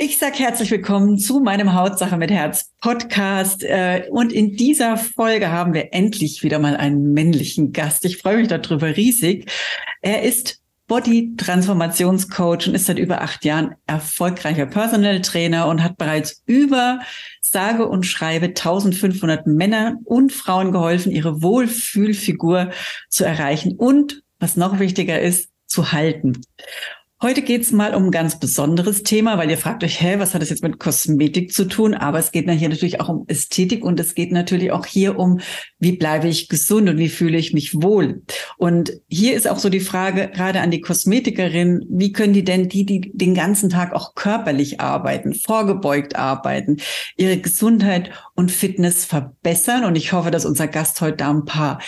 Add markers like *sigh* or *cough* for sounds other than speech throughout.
Ich sag herzlich willkommen zu meinem Hautsache mit Herz Podcast. Äh, und in dieser Folge haben wir endlich wieder mal einen männlichen Gast. Ich freue mich darüber riesig. Er ist Body Transformationscoach und ist seit über acht Jahren erfolgreicher Personal Trainer und hat bereits über sage und schreibe 1500 Männer und Frauen geholfen, ihre Wohlfühlfigur zu erreichen und was noch wichtiger ist, zu halten. Heute geht's mal um ein ganz besonderes Thema, weil ihr fragt euch, hä, was hat das jetzt mit Kosmetik zu tun? Aber es geht hier natürlich auch um Ästhetik und es geht natürlich auch hier um, wie bleibe ich gesund und wie fühle ich mich wohl? Und hier ist auch so die Frage gerade an die Kosmetikerin, wie können die denn die, die den ganzen Tag auch körperlich arbeiten, vorgebeugt arbeiten, ihre Gesundheit und Fitness verbessern? Und ich hoffe, dass unser Gast heute da ein paar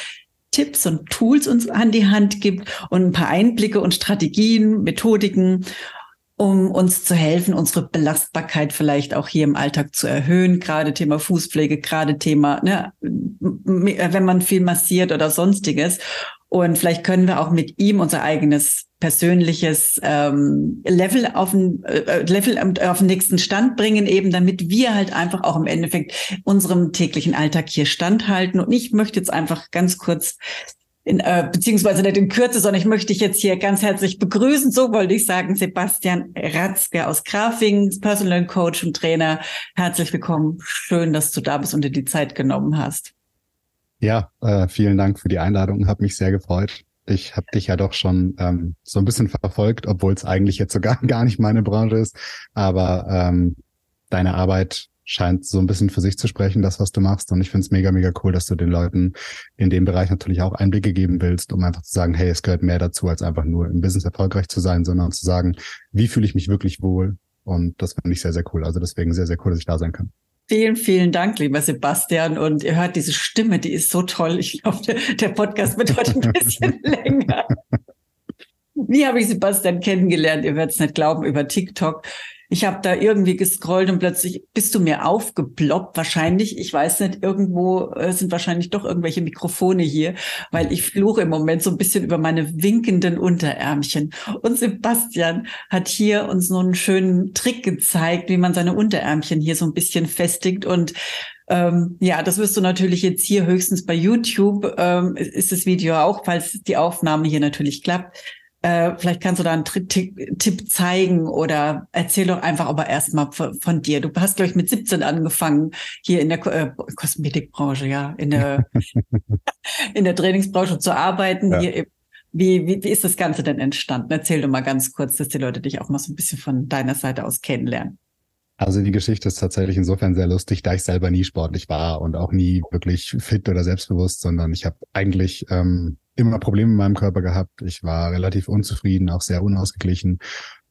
Tipps und Tools uns an die Hand gibt und ein paar Einblicke und Strategien, Methodiken, um uns zu helfen, unsere Belastbarkeit vielleicht auch hier im Alltag zu erhöhen. Gerade Thema Fußpflege, gerade Thema, ne, wenn man viel massiert oder sonstiges. Und vielleicht können wir auch mit ihm unser eigenes persönliches ähm, Level auf den äh, Level auf den nächsten Stand bringen, eben damit wir halt einfach auch im Endeffekt unserem täglichen Alltag hier standhalten. Und ich möchte jetzt einfach ganz kurz in, äh, beziehungsweise nicht in Kürze, sondern ich möchte dich jetzt hier ganz herzlich begrüßen. So wollte ich sagen, Sebastian Ratzke aus Grafing, Personal Coach und Trainer. Herzlich willkommen. Schön, dass du da bist und dir die Zeit genommen hast. Ja, äh, vielen Dank für die Einladung. Hat mich sehr gefreut. Ich habe dich ja doch schon ähm, so ein bisschen verfolgt, obwohl es eigentlich jetzt sogar *laughs* gar nicht meine Branche ist. Aber ähm, deine Arbeit scheint so ein bisschen für sich zu sprechen, das, was du machst. Und ich finde es mega, mega cool, dass du den Leuten in dem Bereich natürlich auch Einblicke geben willst, um einfach zu sagen, hey, es gehört mehr dazu, als einfach nur im Business erfolgreich zu sein, sondern zu sagen, wie fühle ich mich wirklich wohl? Und das finde ich sehr, sehr cool. Also deswegen sehr, sehr cool, dass ich da sein kann. Vielen, vielen Dank, lieber Sebastian. Und ihr hört diese Stimme, die ist so toll. Ich glaube, der, der Podcast wird heute ein bisschen *laughs* länger. Wie habe ich Sebastian kennengelernt? Ihr werdet es nicht glauben, über TikTok. Ich habe da irgendwie gescrollt und plötzlich bist du mir aufgeploppt. Wahrscheinlich, ich weiß nicht, irgendwo äh, sind wahrscheinlich doch irgendwelche Mikrofone hier, weil ich fluche im Moment so ein bisschen über meine winkenden Unterärmchen. Und Sebastian hat hier uns so einen schönen Trick gezeigt, wie man seine Unterärmchen hier so ein bisschen festigt und ähm, ja, das wirst du natürlich jetzt hier höchstens bei YouTube, ähm, ist das Video auch, falls die Aufnahme hier natürlich klappt. Äh, vielleicht kannst du da einen Tipp zeigen oder erzähl doch einfach aber erstmal von, von dir. Du hast, glaube ich, mit 17 angefangen hier in der äh, Kosmetikbranche, ja, in der, *laughs* in der Trainingsbranche zu arbeiten. Ja. Hier, wie, wie, wie ist das Ganze denn entstanden? Erzähl doch mal ganz kurz, dass die Leute dich auch mal so ein bisschen von deiner Seite aus kennenlernen. Also die Geschichte ist tatsächlich insofern sehr lustig, da ich selber nie sportlich war und auch nie wirklich fit oder selbstbewusst, sondern ich habe eigentlich ähm, immer Probleme in meinem Körper gehabt. Ich war relativ unzufrieden, auch sehr unausgeglichen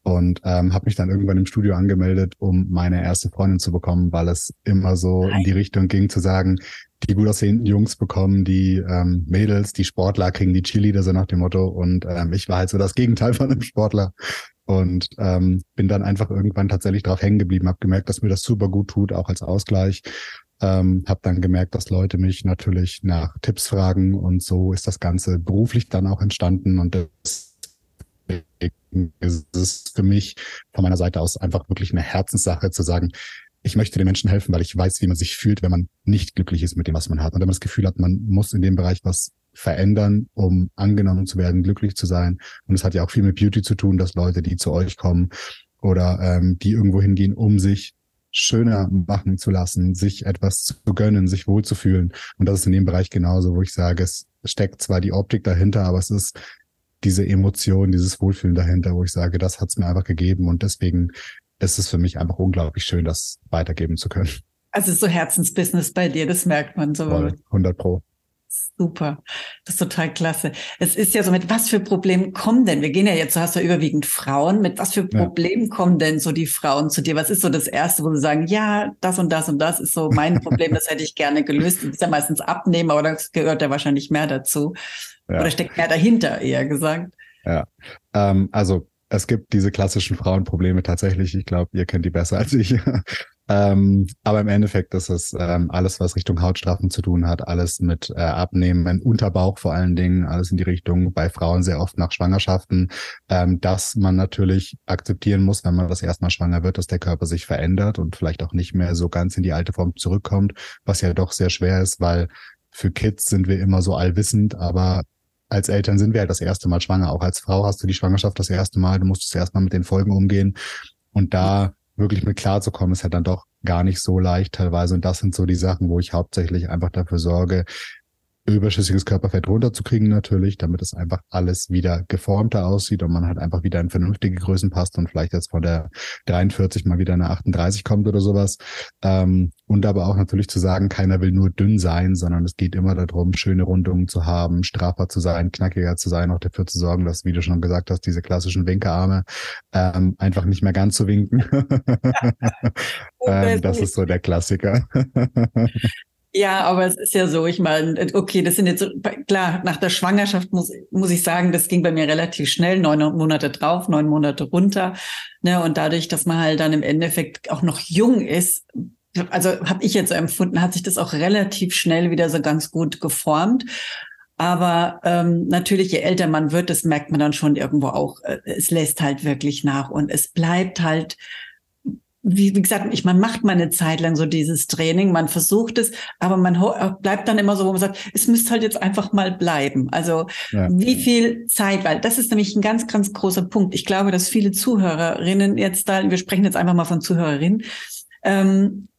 und ähm, habe mich dann irgendwann im Studio angemeldet, um meine erste Freundin zu bekommen, weil es immer so Nein. in die Richtung ging zu sagen, die gut aussehenden Jungs bekommen die ähm, Mädels, die Sportler kriegen die Cheerleader, so nach dem Motto. Und ähm, ich war halt so das Gegenteil *laughs* von einem Sportler. Und ähm, bin dann einfach irgendwann tatsächlich drauf hängen geblieben, habe gemerkt, dass mir das super gut tut, auch als Ausgleich. Ähm, habe dann gemerkt, dass Leute mich natürlich nach Tipps fragen und so ist das Ganze beruflich dann auch entstanden und deswegen ist für mich von meiner Seite aus einfach wirklich eine Herzenssache zu sagen, ich möchte den Menschen helfen, weil ich weiß, wie man sich fühlt, wenn man nicht glücklich ist mit dem, was man hat. Und wenn man das Gefühl hat, man muss in dem Bereich was verändern, um angenommen zu werden, glücklich zu sein. Und es hat ja auch viel mit Beauty zu tun, dass Leute, die zu euch kommen oder ähm, die irgendwo hingehen, um sich schöner machen zu lassen, sich etwas zu gönnen, sich wohlzufühlen. Und das ist in dem Bereich genauso, wo ich sage, es steckt zwar die Optik dahinter, aber es ist diese Emotion, dieses Wohlfühlen dahinter, wo ich sage, das hat es mir einfach gegeben und deswegen ist es für mich einfach unglaublich schön, das weitergeben zu können. Also so Herzensbusiness bei dir, das merkt man so. Voll, 100 Pro. Super. Das ist total klasse. Es ist ja so, mit was für Problemen kommen denn? Wir gehen ja jetzt, du hast ja überwiegend Frauen. Mit was für Problemen ja. kommen denn so die Frauen zu dir? Was ist so das Erste, wo sie sagen, ja, das und das und das ist so mein Problem, das hätte ich gerne gelöst. Das ist ja meistens Abnehmen, aber das gehört ja wahrscheinlich mehr dazu. Ja. Oder steckt mehr dahinter, eher gesagt. Ja, ähm, also es gibt diese klassischen Frauenprobleme tatsächlich. Ich glaube, ihr kennt die besser als ich. Ähm, aber im Endeffekt ist es ähm, alles, was Richtung Hautstrafen zu tun hat, alles mit äh, Abnehmen, Unterbauch vor allen Dingen, alles in die Richtung bei Frauen sehr oft nach Schwangerschaften, ähm, dass man natürlich akzeptieren muss, wenn man das erstmal schwanger wird, dass der Körper sich verändert und vielleicht auch nicht mehr so ganz in die alte Form zurückkommt, was ja doch sehr schwer ist, weil für Kids sind wir immer so allwissend, aber als Eltern sind wir halt das erste Mal schwanger. Auch als Frau hast du die Schwangerschaft das erste Mal. Du musst das erstmal mit den Folgen umgehen. Und da wirklich mit klarzukommen, ist halt dann doch gar nicht so leicht teilweise. Und das sind so die Sachen, wo ich hauptsächlich einfach dafür sorge, überschüssiges Körperfett runterzukriegen natürlich, damit es einfach alles wieder geformter aussieht und man halt einfach wieder in vernünftige Größen passt und vielleicht jetzt von der 43 mal wieder eine 38 kommt oder sowas. Ähm, und aber auch natürlich zu sagen, keiner will nur dünn sein, sondern es geht immer darum, schöne Rundungen zu haben, straffer zu sein, knackiger zu sein, auch dafür zu sorgen, dass, wie du schon gesagt hast, diese klassischen Winkearme ähm, einfach nicht mehr ganz zu winken. *laughs* *laughs* ähm, das ist so der Klassiker. *laughs* Ja, aber es ist ja so, ich meine, okay, das sind jetzt klar, nach der Schwangerschaft muss, muss ich sagen, das ging bei mir relativ schnell, neun Monate drauf, neun Monate runter. Ne, und dadurch, dass man halt dann im Endeffekt auch noch jung ist, also habe ich jetzt so empfunden, hat sich das auch relativ schnell wieder so ganz gut geformt. Aber ähm, natürlich, je älter man wird, das merkt man dann schon irgendwo auch, äh, es lässt halt wirklich nach und es bleibt halt wie, wie gesagt, ich, man macht mal eine Zeit lang so dieses Training, man versucht es, aber man bleibt dann immer so, wo man sagt, es müsste halt jetzt einfach mal bleiben. Also ja. wie viel Zeit, weil das ist nämlich ein ganz, ganz großer Punkt. Ich glaube, dass viele Zuhörerinnen jetzt da, wir sprechen jetzt einfach mal von Zuhörerinnen, ähm,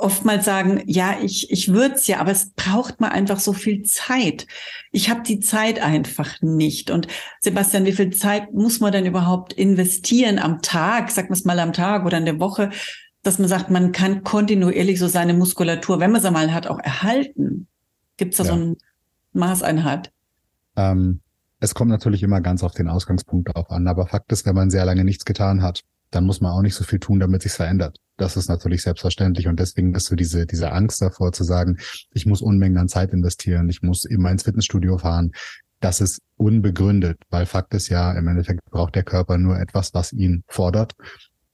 oftmals sagen, ja, ich, ich würde es ja, aber es braucht mal einfach so viel Zeit. Ich habe die Zeit einfach nicht. Und Sebastian, wie viel Zeit muss man denn überhaupt investieren am Tag, sag wir mal am Tag oder in der Woche, dass man sagt, man kann kontinuierlich so seine Muskulatur, wenn man sie mal hat, auch erhalten? Gibt es da ja. so ein Maßeinheit? Ähm, es kommt natürlich immer ganz auf den Ausgangspunkt auf an, aber Fakt ist, wenn man sehr lange nichts getan hat, dann muss man auch nicht so viel tun, damit sich verändert. Das ist natürlich selbstverständlich und deswegen ist so diese, diese Angst davor zu sagen, ich muss Unmengen an Zeit investieren, ich muss immer ins Fitnessstudio fahren. Das ist unbegründet, weil Fakt ist ja, im Endeffekt braucht der Körper nur etwas, was ihn fordert.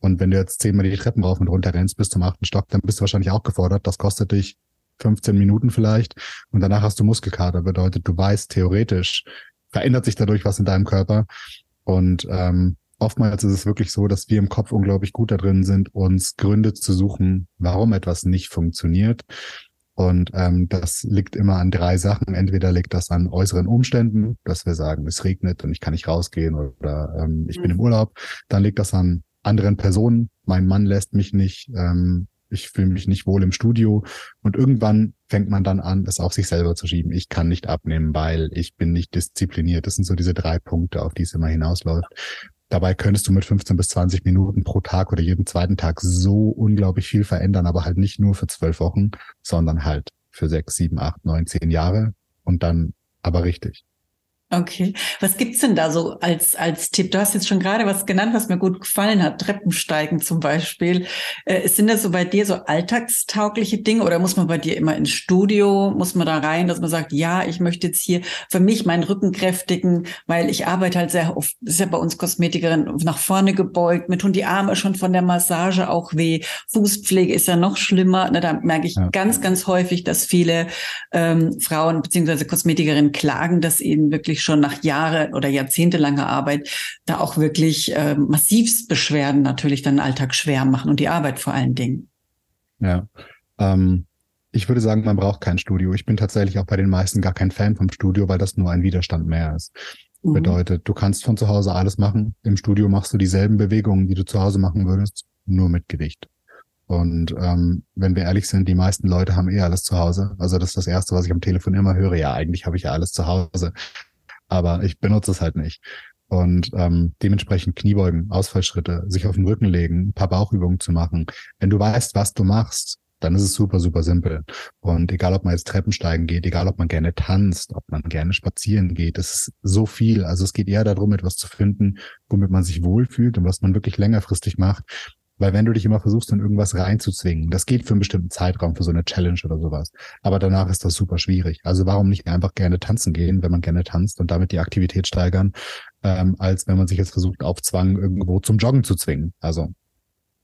Und wenn du jetzt zehnmal die Treppen rauf und runter rennst bis zum achten Stock, dann bist du wahrscheinlich auch gefordert. Das kostet dich 15 Minuten vielleicht und danach hast du Muskelkater. Bedeutet, du weißt theoretisch, verändert sich dadurch was in deinem Körper. Und ähm, oftmals ist es wirklich so, dass wir im Kopf unglaublich gut da drin sind, uns Gründe zu suchen, warum etwas nicht funktioniert. Und ähm, das liegt immer an drei Sachen. Entweder liegt das an äußeren Umständen, dass wir sagen, es regnet und ich kann nicht rausgehen oder ähm, ich mhm. bin im Urlaub. Dann liegt das an anderen Personen. Mein Mann lässt mich nicht. Ähm, ich fühle mich nicht wohl im Studio. Und irgendwann fängt man dann an, es auf sich selber zu schieben. Ich kann nicht abnehmen, weil ich bin nicht diszipliniert. Das sind so diese drei Punkte, auf die es immer hinausläuft. Dabei könntest du mit 15 bis 20 Minuten pro Tag oder jeden zweiten Tag so unglaublich viel verändern, aber halt nicht nur für zwölf Wochen, sondern halt für sechs, sieben, acht, neun, zehn Jahre und dann aber richtig. Okay. Was gibt's denn da so als, als Tipp? Du hast jetzt schon gerade was genannt, was mir gut gefallen hat. Treppensteigen zum Beispiel. Äh, sind das so bei dir so alltagstaugliche Dinge oder muss man bei dir immer ins Studio? Muss man da rein, dass man sagt, ja, ich möchte jetzt hier für mich meinen Rücken kräftigen, weil ich arbeite halt sehr oft, ist ja bei uns Kosmetikerin, nach vorne gebeugt. Mir tun die Arme schon von der Massage auch weh. Fußpflege ist ja noch schlimmer. Na, da merke ich ja. ganz, ganz häufig, dass viele ähm, Frauen beziehungsweise Kosmetikerinnen klagen, dass ihnen wirklich wirklich schon nach Jahre oder jahrzehntelanger Arbeit da auch wirklich äh, massivst Beschwerden natürlich dann den Alltag schwer machen und die Arbeit vor allen Dingen. Ja. Ähm, ich würde sagen, man braucht kein Studio. Ich bin tatsächlich auch bei den meisten gar kein Fan vom Studio, weil das nur ein Widerstand mehr ist. Mhm. Bedeutet, du kannst von zu Hause alles machen. Im Studio machst du dieselben Bewegungen, die du zu Hause machen würdest, nur mit Gewicht. Und ähm, wenn wir ehrlich sind, die meisten Leute haben eh alles zu Hause. Also das ist das Erste, was ich am Telefon immer höre. Ja, eigentlich habe ich ja alles zu Hause aber ich benutze es halt nicht. Und ähm, dementsprechend Kniebeugen, Ausfallschritte, sich auf den Rücken legen, ein paar Bauchübungen zu machen. Wenn du weißt, was du machst, dann ist es super, super simpel. Und egal, ob man jetzt Treppensteigen geht, egal, ob man gerne tanzt, ob man gerne spazieren geht, es ist so viel. Also es geht eher darum, etwas zu finden, womit man sich wohlfühlt und was man wirklich längerfristig macht. Weil wenn du dich immer versuchst, in irgendwas reinzuzwingen, das geht für einen bestimmten Zeitraum, für so eine Challenge oder sowas. Aber danach ist das super schwierig. Also warum nicht einfach gerne tanzen gehen, wenn man gerne tanzt und damit die Aktivität steigern, ähm, als wenn man sich jetzt versucht, auf Zwang irgendwo zum Joggen zu zwingen. Also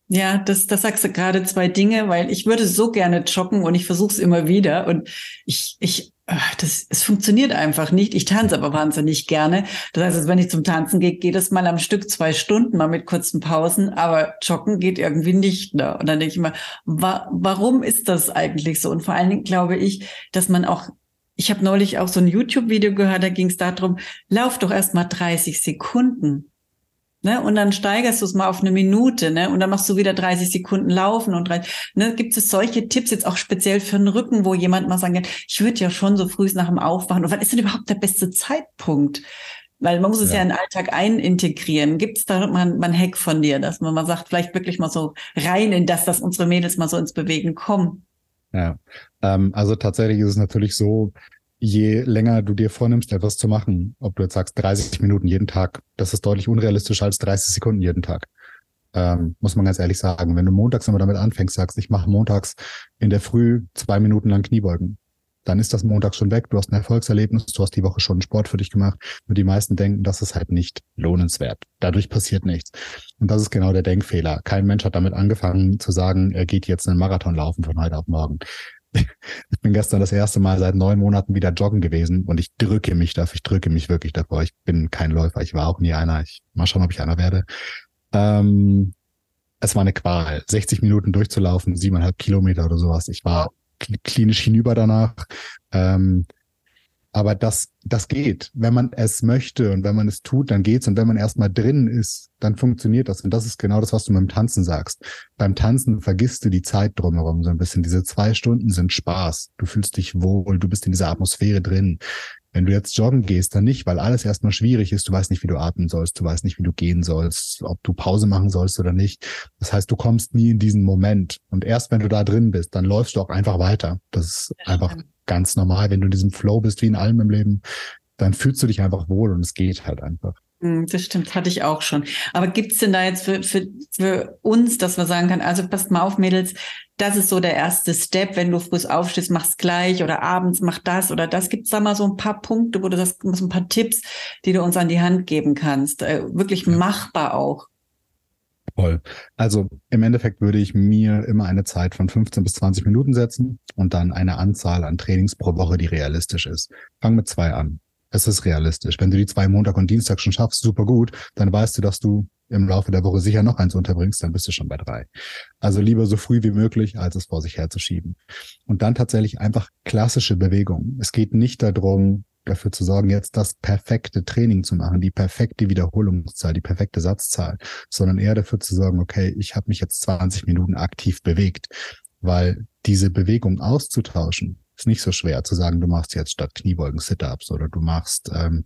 ja, das, das sagst du gerade zwei Dinge, weil ich würde so gerne joggen und ich versuche es immer wieder und ich, ich, das, es funktioniert einfach nicht. Ich tanze aber wahnsinnig gerne. Das heißt, wenn ich zum Tanzen gehe, geht es mal am Stück zwei Stunden, mal mit kurzen Pausen, aber joggen geht irgendwie nicht. Ne? Und dann denke ich immer, wa warum ist das eigentlich so? Und vor allen Dingen glaube ich, dass man auch ich habe neulich auch so ein YouTube-Video gehört, da ging es darum, lauf doch erst mal 30 Sekunden. Ne? Und dann steigerst du es mal auf eine Minute, ne? Und dann machst du wieder 30 Sekunden laufen und ne? gibt es solche Tipps jetzt auch speziell für den Rücken, wo jemand mal sagen kann, ich würde ja schon so früh nach dem Aufwachen. Und wann ist denn überhaupt der beste Zeitpunkt? Weil man muss es ja, ja in den Alltag einintegrieren. Gibt es da mal, mal ein Hack von dir, dass man mal sagt, vielleicht wirklich mal so rein in das, dass unsere Mädels mal so ins Bewegen kommen? Ja, ähm, also tatsächlich ist es natürlich so, je länger du dir vornimmst, etwas zu machen, ob du jetzt sagst 30 Minuten jeden Tag, das ist deutlich unrealistischer als 30 Sekunden jeden Tag. Ähm, muss man ganz ehrlich sagen. Wenn du montags immer damit anfängst, sagst, ich mache montags in der Früh zwei Minuten lang Kniebeugen, dann ist das montags schon weg. Du hast ein Erfolgserlebnis, du hast die Woche schon Sport für dich gemacht. Und die meisten denken, das ist halt nicht lohnenswert. Dadurch passiert nichts. Und das ist genau der Denkfehler. Kein Mensch hat damit angefangen zu sagen, er geht jetzt einen Marathon laufen von heute auf morgen ich bin gestern das erste Mal seit neun Monaten wieder joggen gewesen und ich drücke mich dafür, ich drücke mich wirklich davor. Ich bin kein Läufer, ich war auch nie einer. Ich mal schauen, ob ich einer werde. Ähm, es war eine Qual, 60 Minuten durchzulaufen, siebeneinhalb Kilometer oder sowas. Ich war klinisch hinüber danach. Ähm, aber das, das geht. Wenn man es möchte und wenn man es tut, dann geht's. Und wenn man erstmal drin ist, dann funktioniert das. Und das ist genau das, was du beim Tanzen sagst. Beim Tanzen vergisst du die Zeit drumherum so ein bisschen. Diese zwei Stunden sind Spaß. Du fühlst dich wohl, du bist in dieser Atmosphäre drin. Wenn du jetzt joggen gehst, dann nicht, weil alles erstmal schwierig ist. Du weißt nicht, wie du atmen sollst. Du weißt nicht, wie du gehen sollst, ob du Pause machen sollst oder nicht. Das heißt, du kommst nie in diesen Moment. Und erst wenn du da drin bist, dann läufst du auch einfach weiter. Das ist einfach ganz normal. Wenn du in diesem Flow bist, wie in allem im Leben, dann fühlst du dich einfach wohl und es geht halt einfach. Hm, das stimmt, hatte ich auch schon. Aber gibt's denn da jetzt für, für, für uns, dass wir sagen können, also passt mal auf, Mädels, das ist so der erste Step, wenn du früh aufstehst, machst gleich oder abends mach das oder das. Gibt's da mal so ein paar Punkte, wo du das, so ein paar Tipps, die du uns an die Hand geben kannst? Äh, wirklich ja. machbar auch. Voll. Also im Endeffekt würde ich mir immer eine Zeit von 15 bis 20 Minuten setzen und dann eine Anzahl an Trainings pro Woche, die realistisch ist. Fang mit zwei an. Es ist realistisch. Wenn du die zwei Montag und Dienstag schon schaffst, super gut, dann weißt du, dass du im Laufe der Woche sicher noch eins unterbringst, dann bist du schon bei drei. Also lieber so früh wie möglich, als es vor sich herzuschieben. Und dann tatsächlich einfach klassische Bewegungen. Es geht nicht darum, dafür zu sorgen, jetzt das perfekte Training zu machen, die perfekte Wiederholungszahl, die perfekte Satzzahl, sondern eher dafür zu sorgen, okay, ich habe mich jetzt 20 Minuten aktiv bewegt, weil diese Bewegung auszutauschen, ist nicht so schwer zu sagen, du machst jetzt statt Kniebeugen Sit-ups oder du machst, ähm,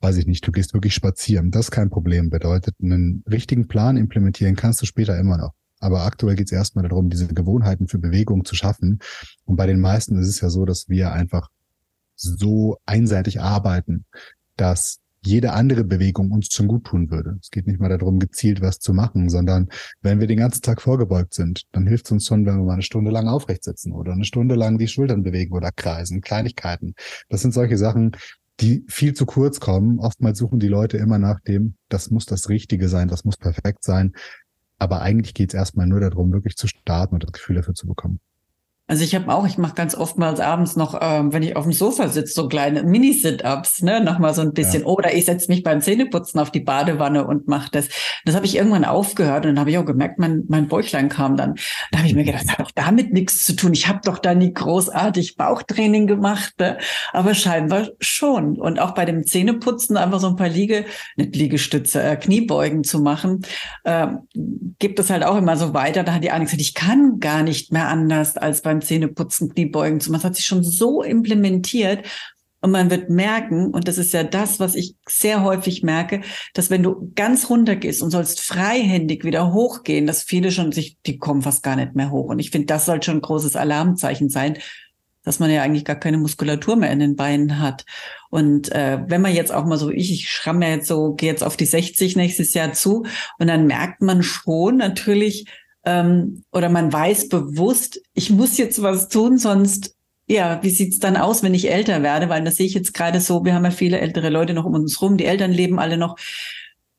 weiß ich nicht, du gehst wirklich spazieren. Das ist kein Problem. Bedeutet, einen richtigen Plan implementieren kannst du später immer noch. Aber aktuell geht es erstmal darum, diese Gewohnheiten für Bewegung zu schaffen. Und bei den meisten ist es ja so, dass wir einfach so einseitig arbeiten, dass jede andere Bewegung uns schon gut tun würde. Es geht nicht mal darum, gezielt was zu machen, sondern wenn wir den ganzen Tag vorgebeugt sind, dann hilft es uns schon, wenn wir mal eine Stunde lang aufrecht sitzen oder eine Stunde lang die Schultern bewegen oder kreisen, Kleinigkeiten. Das sind solche Sachen, die viel zu kurz kommen. Oftmals suchen die Leute immer nach dem, das muss das Richtige sein, das muss perfekt sein. Aber eigentlich geht es erstmal nur darum, wirklich zu starten und das Gefühl dafür zu bekommen. Also ich habe auch, ich mache ganz oftmals abends noch, ähm, wenn ich auf dem Sofa sitze, so kleine Mini-Sit-Ups, ne, nochmal so ein bisschen. Ja. Oder ich setze mich beim Zähneputzen auf die Badewanne und mache das. Das habe ich irgendwann aufgehört und dann habe ich auch gemerkt, mein, mein Bäuchlein kam dann. Da habe ich mir gedacht, das hat doch damit nichts zu tun. Ich habe doch da nie großartig Bauchtraining gemacht, ne? aber scheinbar schon. Und auch bei dem Zähneputzen einfach so ein paar Liege, nicht Liegestütze, äh, Kniebeugen zu machen, äh, gibt es halt auch immer so weiter. Da hat die eine gesagt, ich kann gar nicht mehr anders als beim Zähneputzen, Kniebeugen zu machen. Das hat sich schon so implementiert. Und man wird merken, und das ist ja das, was ich sehr häufig merke, dass wenn du ganz runter gehst und sollst freihändig wieder hochgehen, dass viele schon sich, die kommen fast gar nicht mehr hoch. Und ich finde, das soll schon ein großes Alarmzeichen sein, dass man ja eigentlich gar keine Muskulatur mehr in den Beinen hat. Und äh, wenn man jetzt auch mal so, ich, ich schramme jetzt so, gehe jetzt auf die 60 nächstes Jahr zu und dann merkt man schon natürlich, ähm, oder man weiß bewusst, ich muss jetzt was tun, sonst ja, wie sieht's dann aus, wenn ich älter werde? Weil das sehe ich jetzt gerade so, wir haben ja viele ältere Leute noch um uns rum, die Eltern leben alle noch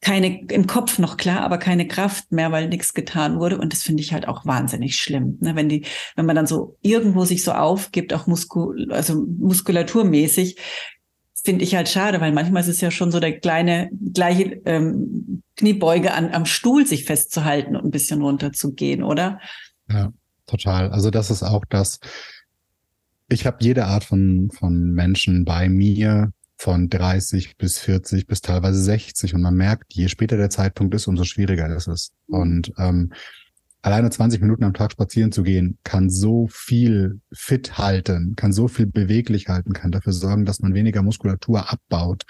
keine im Kopf noch klar, aber keine Kraft mehr, weil nichts getan wurde. Und das finde ich halt auch wahnsinnig schlimm. Ne? Wenn die, wenn man dann so irgendwo sich so aufgibt, auch Muskul, also muskulaturmäßig, finde ich halt schade, weil manchmal ist es ja schon so der kleine gleiche ähm, Kniebeuge an, am Stuhl sich festzuhalten und ein bisschen runterzugehen, oder? Ja, total. Also das ist auch das, ich habe jede Art von, von Menschen bei mir, von 30 bis 40 bis teilweise 60 und man merkt, je später der Zeitpunkt ist, umso schwieriger ist es. Mhm. Und ähm, alleine 20 Minuten am Tag spazieren zu gehen, kann so viel fit halten, kann so viel beweglich halten, kann dafür sorgen, dass man weniger Muskulatur abbaut.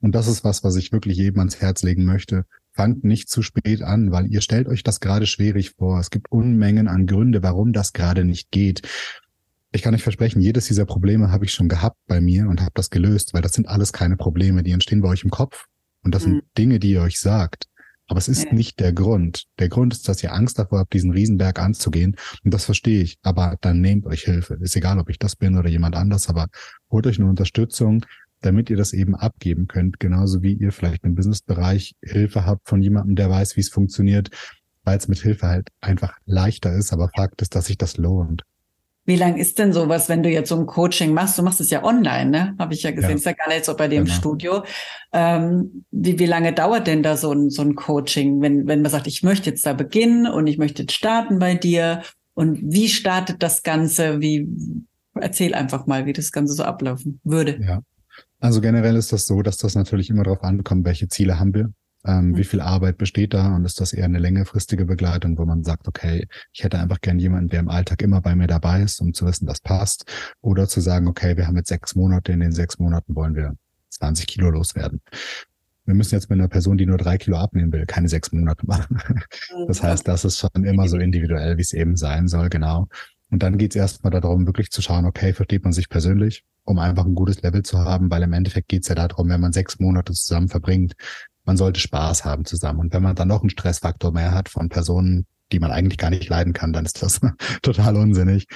Und das ist was, was ich wirklich jedem ans Herz legen möchte. Fangt nicht zu spät an, weil ihr stellt euch das gerade schwierig vor. Es gibt Unmengen an Gründe, warum das gerade nicht geht ich kann euch versprechen, jedes dieser Probleme habe ich schon gehabt bei mir und habe das gelöst, weil das sind alles keine Probleme, die entstehen bei euch im Kopf. Und das mhm. sind Dinge, die ihr euch sagt. Aber es ist ja. nicht der Grund. Der Grund ist, dass ihr Angst davor habt, diesen Riesenberg anzugehen. Und das verstehe ich. Aber dann nehmt euch Hilfe. Ist egal, ob ich das bin oder jemand anders, aber holt euch eine Unterstützung, damit ihr das eben abgeben könnt. Genauso wie ihr vielleicht im Businessbereich Hilfe habt von jemandem, der weiß, wie es funktioniert, weil es mit Hilfe halt einfach leichter ist. Aber Fakt ist, dass sich das lohnt. Wie lang ist denn sowas, wenn du jetzt so ein Coaching machst? Du machst es ja online, ne? Habe ich ja gesehen. Ja. Ist ja gar nicht so bei dem genau. Studio. Ähm, wie, wie lange dauert denn da so ein, so ein Coaching, wenn, wenn man sagt, ich möchte jetzt da beginnen und ich möchte jetzt starten bei dir? Und wie startet das Ganze? Wie, erzähl einfach mal, wie das Ganze so ablaufen würde. Ja. Also generell ist das so, dass das natürlich immer darauf ankommt, welche Ziele haben wir. Ähm, mhm. Wie viel Arbeit besteht da? Und ist das eher eine längerfristige Begleitung, wo man sagt, okay, ich hätte einfach gern jemanden, der im Alltag immer bei mir dabei ist, um zu wissen, das passt. Oder zu sagen, okay, wir haben jetzt sechs Monate, in den sechs Monaten wollen wir 20 Kilo loswerden. Wir müssen jetzt mit einer Person, die nur drei Kilo abnehmen will, keine sechs Monate machen. *laughs* Das heißt, das ist schon immer so individuell, wie es eben sein soll, genau. Und dann geht es erstmal darum, wirklich zu schauen, okay, versteht man sich persönlich, um einfach ein gutes Level zu haben, weil im Endeffekt geht es ja darum, wenn man sechs Monate zusammen verbringt, man sollte Spaß haben zusammen. Und wenn man dann noch einen Stressfaktor mehr hat von Personen, die man eigentlich gar nicht leiden kann, dann ist das *laughs* total unsinnig.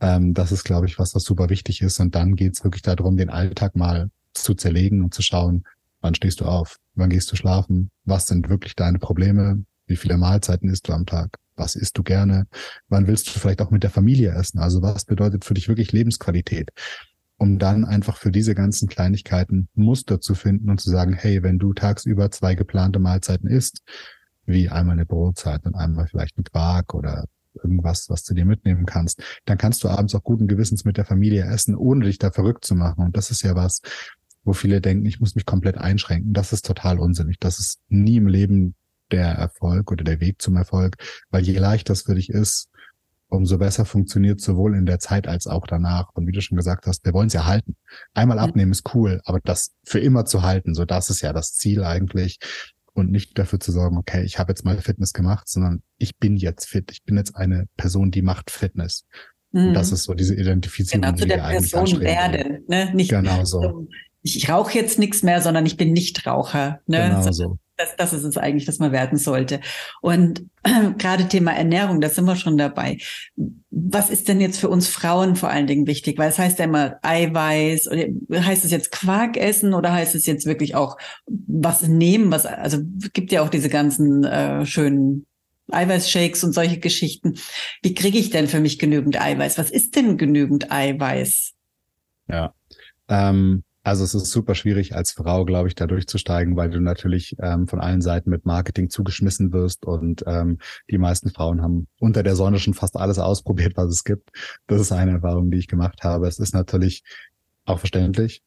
Ähm, das ist, glaube ich, was, was super wichtig ist. Und dann geht es wirklich darum, den Alltag mal zu zerlegen und zu schauen, wann stehst du auf, wann gehst du schlafen, was sind wirklich deine Probleme, wie viele Mahlzeiten isst du am Tag, was isst du gerne, wann willst du vielleicht auch mit der Familie essen, also was bedeutet für dich wirklich Lebensqualität um dann einfach für diese ganzen Kleinigkeiten Muster zu finden und zu sagen, hey, wenn du tagsüber zwei geplante Mahlzeiten isst, wie einmal eine Brotzeit und einmal vielleicht ein Quark oder irgendwas, was du dir mitnehmen kannst, dann kannst du abends auch guten Gewissens mit der Familie essen, ohne dich da verrückt zu machen. Und das ist ja was, wo viele denken, ich muss mich komplett einschränken. Das ist total unsinnig. Das ist nie im Leben der Erfolg oder der Weg zum Erfolg, weil je leichter es für dich ist, umso besser funktioniert sowohl in der Zeit als auch danach. Und wie du schon gesagt hast, wir wollen es ja halten. Einmal abnehmen ist cool, aber das für immer zu halten, so das ist ja das Ziel eigentlich. Und nicht dafür zu sorgen, okay, ich habe jetzt mal Fitness gemacht, sondern ich bin jetzt fit. Ich bin jetzt eine Person, die macht Fitness. Mhm. Und das ist so diese Identifizierung. Genau, zu der Person werden, ne? Nicht, genau so. Ich, ich rauche jetzt nichts mehr, sondern ich bin Nichtraucher. Ne? Genau so. Das, das ist es eigentlich, dass man werden sollte. Und äh, gerade Thema Ernährung, da sind wir schon dabei. Was ist denn jetzt für uns Frauen vor allen Dingen wichtig? Weil es heißt ja immer Eiweiß oder heißt es jetzt Quark essen oder heißt es jetzt wirklich auch was nehmen? Was also gibt ja auch diese ganzen äh, schönen Eiweißshakes und solche Geschichten. Wie kriege ich denn für mich genügend Eiweiß? Was ist denn genügend Eiweiß? Ja, ähm, also es ist super schwierig als Frau, glaube ich, da durchzusteigen, weil du natürlich ähm, von allen Seiten mit Marketing zugeschmissen wirst und ähm, die meisten Frauen haben unter der Sonne schon fast alles ausprobiert, was es gibt. Das ist eine Erfahrung, die ich gemacht habe. Es ist natürlich auch verständlich.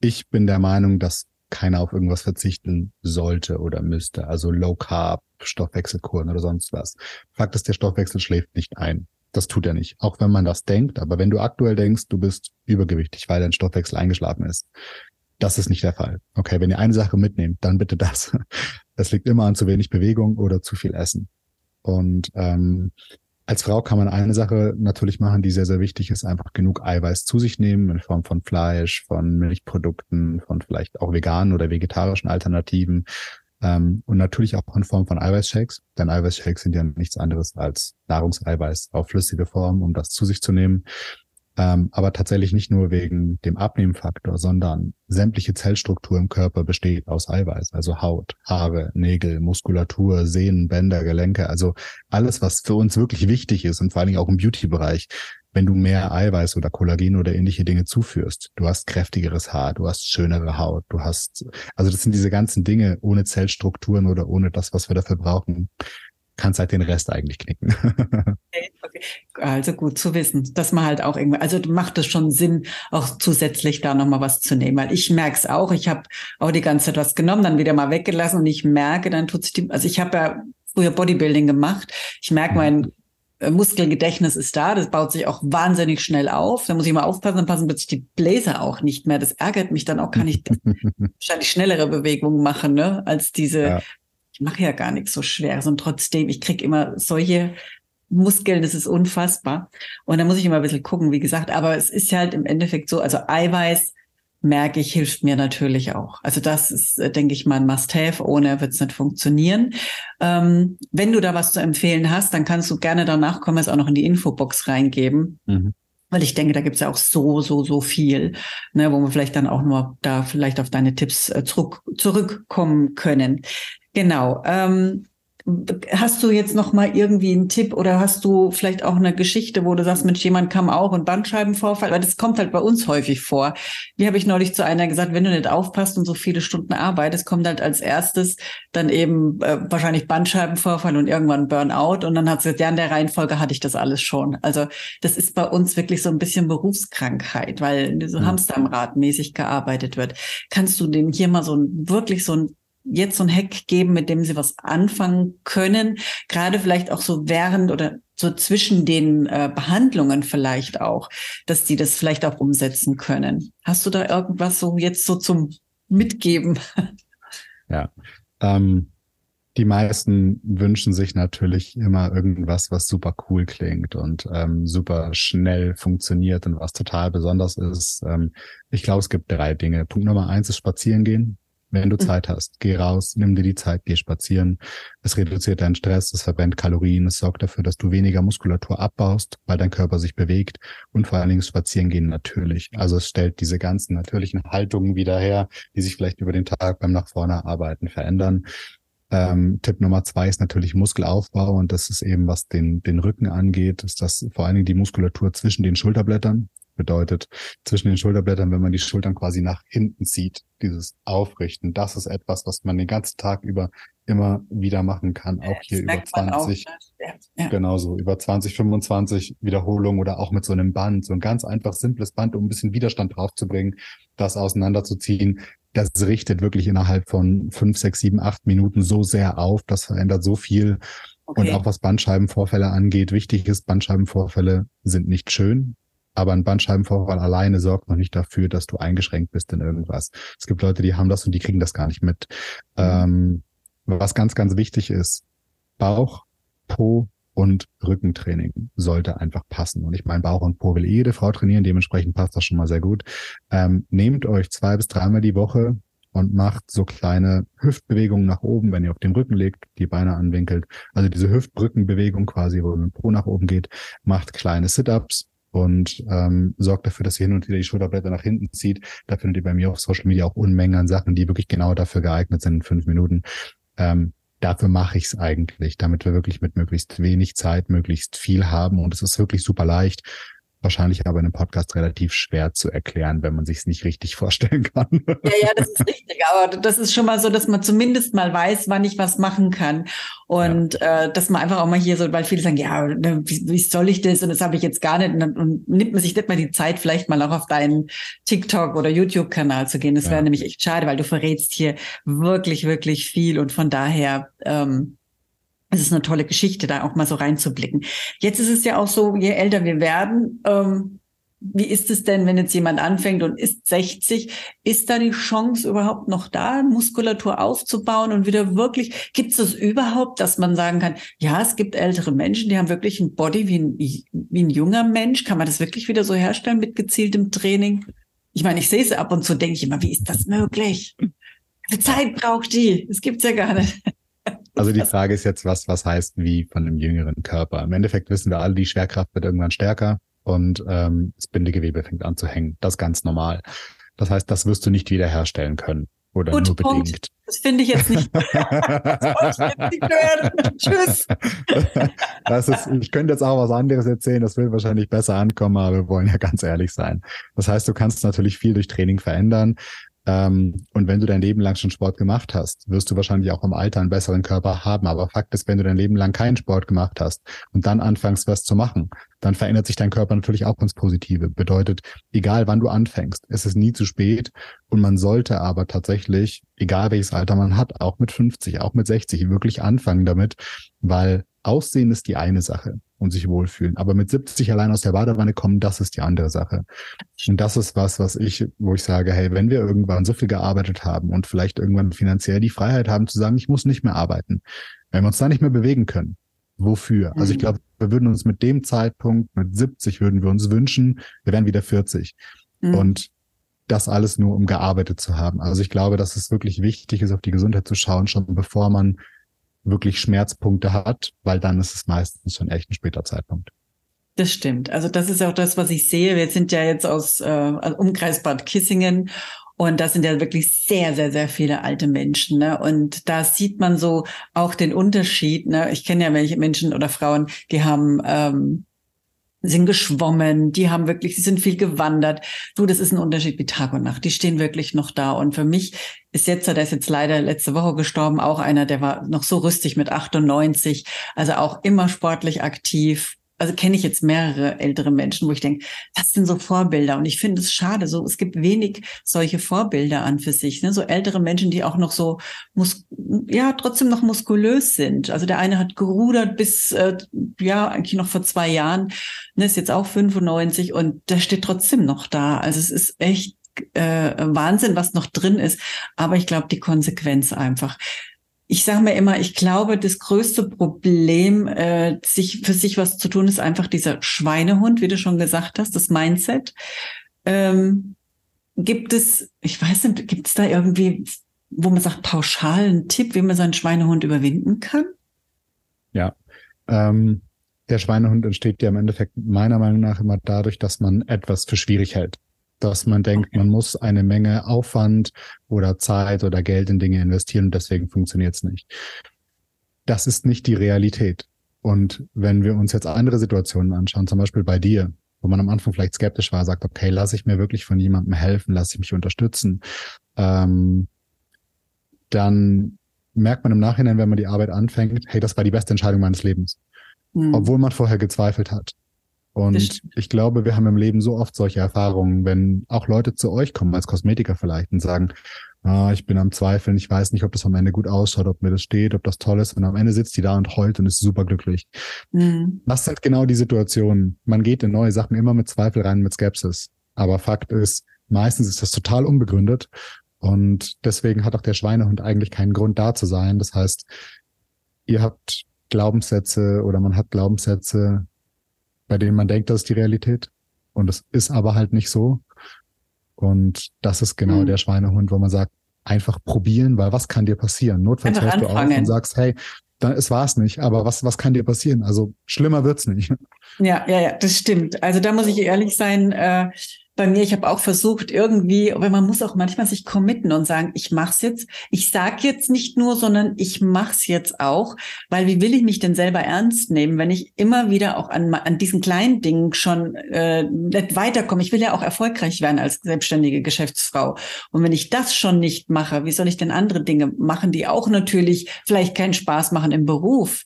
Ich bin der Meinung, dass keiner auf irgendwas verzichten sollte oder müsste. Also Low Carb, Stoffwechselkuren oder sonst was. Fakt ist, der Stoffwechsel schläft nicht ein. Das tut er nicht. Auch wenn man das denkt. Aber wenn du aktuell denkst, du bist übergewichtig, weil dein Stoffwechsel eingeschlafen ist, das ist nicht der Fall. Okay, wenn ihr eine Sache mitnehmt, dann bitte das. *laughs* Das liegt immer an zu wenig Bewegung oder zu viel Essen. Und ähm, als Frau kann man eine Sache natürlich machen, die sehr, sehr wichtig ist, einfach genug Eiweiß zu sich nehmen in Form von Fleisch, von Milchprodukten, von vielleicht auch veganen oder vegetarischen Alternativen, ähm, und natürlich auch in Form von Eiweißshakes, denn Eiweißshakes sind ja nichts anderes als Nahrungseiweiß auf flüssige Form, um das zu sich zu nehmen. Ähm, aber tatsächlich nicht nur wegen dem Abnehmfaktor, sondern sämtliche Zellstruktur im Körper besteht aus Eiweiß, also Haut, Haare, Nägel, Muskulatur, Sehnen, Bänder, Gelenke, also alles, was für uns wirklich wichtig ist und vor allen Dingen auch im Beauty-Bereich, wenn du mehr Eiweiß oder Kollagen oder ähnliche Dinge zuführst. Du hast kräftigeres Haar, du hast schönere Haut, du hast, also das sind diese ganzen Dinge ohne Zellstrukturen oder ohne das, was wir dafür brauchen, kannst halt den Rest eigentlich knicken. *laughs* okay, okay. Also gut zu wissen, dass man halt auch irgendwie, also macht es schon Sinn, auch zusätzlich da nochmal was zu nehmen, weil ich merke es auch, ich habe auch die ganze Zeit was genommen, dann wieder mal weggelassen und ich merke, dann tut sich die, also ich habe ja früher Bodybuilding gemacht, ich merke, mhm. mein Muskelgedächtnis ist da, das baut sich auch wahnsinnig schnell auf. Da muss ich mal aufpassen, dann passen plötzlich die Bläser auch nicht mehr. Das ärgert mich dann auch, kann ich *laughs* wahrscheinlich schnellere Bewegungen machen, ne, als diese, ja. ich mache ja gar nichts so Schweres und trotzdem, ich krieg immer solche Muskeln, das ist unfassbar. Und da muss ich immer ein bisschen gucken, wie gesagt, aber es ist halt im Endeffekt so, also Eiweiß merke ich, hilft mir natürlich auch. Also das ist, äh, denke ich mal, ein Must-Have. Ohne wird es nicht funktionieren. Ähm, wenn du da was zu empfehlen hast, dann kannst du gerne danach kommen, es auch noch in die Infobox reingeben. Mhm. Weil ich denke, da gibt es ja auch so, so, so viel, ne, wo wir vielleicht dann auch nur da vielleicht auf deine Tipps äh, zurück, zurückkommen können. Genau. Ähm, Hast du jetzt noch mal irgendwie einen Tipp oder hast du vielleicht auch eine Geschichte, wo du sagst, Mensch, jemand kam auch und Bandscheibenvorfall? Weil das kommt halt bei uns häufig vor. Wie habe ich neulich zu einer gesagt, wenn du nicht aufpasst und so viele Stunden arbeitest, kommt halt als erstes dann eben äh, wahrscheinlich Bandscheibenvorfall und irgendwann Burnout. Und dann hat sie gesagt, ja, in der Reihenfolge hatte ich das alles schon. Also das ist bei uns wirklich so ein bisschen Berufskrankheit, weil so mhm. Hamsterrad mäßig gearbeitet wird. Kannst du dem hier mal so ein, wirklich so ein jetzt so ein Hack geben, mit dem sie was anfangen können, gerade vielleicht auch so während oder so zwischen den äh, Behandlungen vielleicht auch, dass die das vielleicht auch umsetzen können. Hast du da irgendwas so jetzt so zum Mitgeben? Ja, ähm, die meisten wünschen sich natürlich immer irgendwas, was super cool klingt und ähm, super schnell funktioniert und was total besonders ist. Ähm, ich glaube, es gibt drei Dinge. Punkt Nummer eins ist spazieren gehen. Wenn du mhm. Zeit hast, geh raus, nimm dir die Zeit, geh spazieren. Es reduziert deinen Stress, es verbrennt Kalorien, es sorgt dafür, dass du weniger Muskulatur abbaust, weil dein Körper sich bewegt und vor allen Dingen spazieren gehen natürlich. Also es stellt diese ganzen natürlichen Haltungen wieder her, die sich vielleicht über den Tag beim nach vorne arbeiten verändern. Ähm, Tipp Nummer zwei ist natürlich Muskelaufbau und das ist eben, was den, den Rücken angeht, ist das vor allen Dingen die Muskulatur zwischen den Schulterblättern bedeutet, zwischen den Schulterblättern, wenn man die Schultern quasi nach hinten zieht, dieses Aufrichten, das ist etwas, was man den ganzen Tag über immer wieder machen kann, auch hier über 20, ne? ja. genauso, über 20, 25 Wiederholungen oder auch mit so einem Band, so ein ganz einfach simples Band, um ein bisschen Widerstand draufzubringen, das auseinanderzuziehen. Das richtet wirklich innerhalb von fünf, sechs, sieben, acht Minuten so sehr auf, das verändert so viel. Okay. Und auch was Bandscheibenvorfälle angeht, wichtig ist, Bandscheibenvorfälle sind nicht schön, aber ein Bandscheibenvorfall alleine sorgt noch nicht dafür, dass du eingeschränkt bist in irgendwas. Es gibt Leute, die haben das und die kriegen das gar nicht mit. Mhm. Ähm, was ganz, ganz wichtig ist, Bauch, Po und Rückentraining sollte einfach passen. Und ich meine, Bauch und Po will jede Frau trainieren, dementsprechend passt das schon mal sehr gut. Ähm, nehmt euch zwei bis dreimal die Woche und macht so kleine Hüftbewegungen nach oben, wenn ihr auf dem Rücken liegt, die Beine anwinkelt. Also diese Hüftbrückenbewegung quasi, wo man Po nach oben geht, macht kleine Sit-Ups, und ähm, sorgt dafür, dass ihr hin und wieder die Schulterblätter nach hinten zieht. Da findet ihr bei mir auf Social Media auch Unmengen an Sachen, die wirklich genau dafür geeignet sind in fünf Minuten. Ähm, dafür mache ich es eigentlich, damit wir wirklich mit möglichst wenig Zeit möglichst viel haben. Und es ist wirklich super leicht wahrscheinlich aber in einem Podcast relativ schwer zu erklären, wenn man sich es nicht richtig *laughs* vorstellen kann. Ja, ja, das ist richtig. Aber das ist schon mal so, dass man zumindest mal weiß, wann ich was machen kann. Und ja. äh, dass man einfach auch mal hier so, weil viele sagen, ja, ne, wie, wie soll ich das? Und das habe ich jetzt gar nicht. Und, und nimmt man sich nicht mal die Zeit, vielleicht mal auch auf deinen TikTok oder YouTube-Kanal zu gehen. Das wäre nämlich echt schade, weil du verrätst hier wirklich, wirklich viel. Und von daher, ähm, es ist eine tolle Geschichte, da auch mal so reinzublicken. Jetzt ist es ja auch so, je älter wir werden, ähm, wie ist es denn, wenn jetzt jemand anfängt und ist 60? Ist da die Chance überhaupt noch da, Muskulatur aufzubauen und wieder wirklich, gibt es das überhaupt, dass man sagen kann, ja, es gibt ältere Menschen, die haben wirklich ein Body wie ein, wie ein junger Mensch. Kann man das wirklich wieder so herstellen mit gezieltem Training? Ich meine, ich sehe es ab und zu, denke ich immer, wie ist das möglich? Wie viel Zeit braucht die? Das gibt's ja gar nicht. Also die Frage ist jetzt, was, was heißt wie von einem jüngeren Körper? Im Endeffekt wissen wir alle, die Schwerkraft wird irgendwann stärker und ähm, das Bindegewebe fängt an zu hängen. Das ist ganz normal. Das heißt, das wirst du nicht wiederherstellen können. Oder Gut, nur Punkt. bedingt. Das finde ich jetzt nicht. das *laughs* nicht Tschüss. Das ist, ich könnte jetzt auch was anderes erzählen, das wird wahrscheinlich besser ankommen, aber wir wollen ja ganz ehrlich sein. Das heißt, du kannst natürlich viel durch Training verändern. Ähm, und wenn du dein Leben lang schon Sport gemacht hast, wirst du wahrscheinlich auch im Alter einen besseren Körper haben. Aber Fakt ist, wenn du dein Leben lang keinen Sport gemacht hast und dann anfängst, was zu machen, dann verändert sich dein Körper natürlich auch ins Positive. Bedeutet, egal wann du anfängst, es ist nie zu spät. Und man sollte aber tatsächlich, egal welches Alter man hat, auch mit 50, auch mit 60, wirklich anfangen damit, weil Aussehen ist die eine Sache und sich wohlfühlen. Aber mit 70 allein aus der Badewanne kommen, das ist die andere Sache. Und das ist was, was ich, wo ich sage, hey, wenn wir irgendwann so viel gearbeitet haben und vielleicht irgendwann finanziell die Freiheit haben zu sagen, ich muss nicht mehr arbeiten, wenn wir uns da nicht mehr bewegen können, wofür? Mhm. Also ich mhm. glaube, wir würden uns mit dem Zeitpunkt, mit 70 würden wir uns wünschen, wir wären wieder 40. Mhm. Und das alles nur, um gearbeitet zu haben. Also ich glaube, dass es wirklich wichtig ist, auf die Gesundheit zu schauen, schon bevor man wirklich Schmerzpunkte hat, weil dann ist es meistens schon echt ein später Zeitpunkt. Das stimmt. Also das ist auch das, was ich sehe. Wir sind ja jetzt aus äh, Umkreis Bad Kissingen und das sind ja wirklich sehr, sehr, sehr viele alte Menschen. Ne? Und da sieht man so auch den Unterschied. Ne? Ich kenne ja welche Menschen oder Frauen, die haben ähm, sind geschwommen, die haben wirklich, sie sind viel gewandert. Du, das ist ein Unterschied wie Tag und Nacht. Die stehen wirklich noch da. Und für mich ist jetzt, der ist jetzt leider letzte Woche gestorben, auch einer, der war noch so rüstig mit 98, also auch immer sportlich aktiv, also kenne ich jetzt mehrere ältere Menschen, wo ich denke, das sind so Vorbilder. Und ich finde es schade, so es gibt wenig solche Vorbilder an für sich. Ne? So ältere Menschen, die auch noch so mus ja trotzdem noch muskulös sind. Also der eine hat gerudert bis äh, ja eigentlich noch vor zwei Jahren, ne, ist jetzt auch 95 und der steht trotzdem noch da. Also es ist echt äh, Wahnsinn, was noch drin ist. Aber ich glaube, die Konsequenz einfach ich sage mir immer, ich glaube, das größte Problem, äh, sich für sich was zu tun, ist einfach dieser Schweinehund, wie du schon gesagt hast, das Mindset. Ähm, gibt es, ich weiß nicht, gibt es da irgendwie, wo man sagt, pauschal einen Tipp, wie man seinen Schweinehund überwinden kann? Ja, ähm, der Schweinehund entsteht ja im Endeffekt meiner Meinung nach immer dadurch, dass man etwas für schwierig hält dass man denkt, man muss eine Menge Aufwand oder Zeit oder Geld in Dinge investieren und deswegen funktioniert es nicht. Das ist nicht die Realität. Und wenn wir uns jetzt andere Situationen anschauen, zum Beispiel bei dir, wo man am Anfang vielleicht skeptisch war, sagt, okay, lasse ich mir wirklich von jemandem helfen, lasse ich mich unterstützen, ähm, dann merkt man im Nachhinein, wenn man die Arbeit anfängt, hey, das war die beste Entscheidung meines Lebens. Mhm. Obwohl man vorher gezweifelt hat. Und ich glaube, wir haben im Leben so oft solche Erfahrungen, wenn auch Leute zu euch kommen, als Kosmetiker vielleicht, und sagen, ah, ich bin am Zweifeln, ich weiß nicht, ob das am Ende gut ausschaut, ob mir das steht, ob das toll ist. Und am Ende sitzt die da und heult und ist super glücklich. Mhm. Das sind genau die Situationen. Man geht in neue Sachen immer mit Zweifel rein, mit Skepsis. Aber Fakt ist, meistens ist das total unbegründet. Und deswegen hat auch der Schweinehund eigentlich keinen Grund da zu sein. Das heißt, ihr habt Glaubenssätze oder man hat Glaubenssätze, bei denen man denkt, das ist die Realität. Und es ist aber halt nicht so. Und das ist genau mhm. der Schweinehund, wo man sagt, einfach probieren, weil was kann dir passieren? Notfalls hörst du auf und sagst, hey, dann, es war's nicht, aber was, was kann dir passieren? Also schlimmer wird's nicht. Ja, ja, ja, das stimmt. Also da muss ich ehrlich sein, äh, bei mir, ich habe auch versucht, irgendwie, weil man muss auch manchmal sich committen und sagen, ich mach's jetzt. Ich sag jetzt nicht nur, sondern ich mach's jetzt auch, weil wie will ich mich denn selber ernst nehmen, wenn ich immer wieder auch an, an diesen kleinen Dingen schon äh, nicht weiterkomme. Ich will ja auch erfolgreich werden als selbstständige Geschäftsfrau. Und wenn ich das schon nicht mache, wie soll ich denn andere Dinge machen, die auch natürlich vielleicht keinen Spaß machen im Beruf?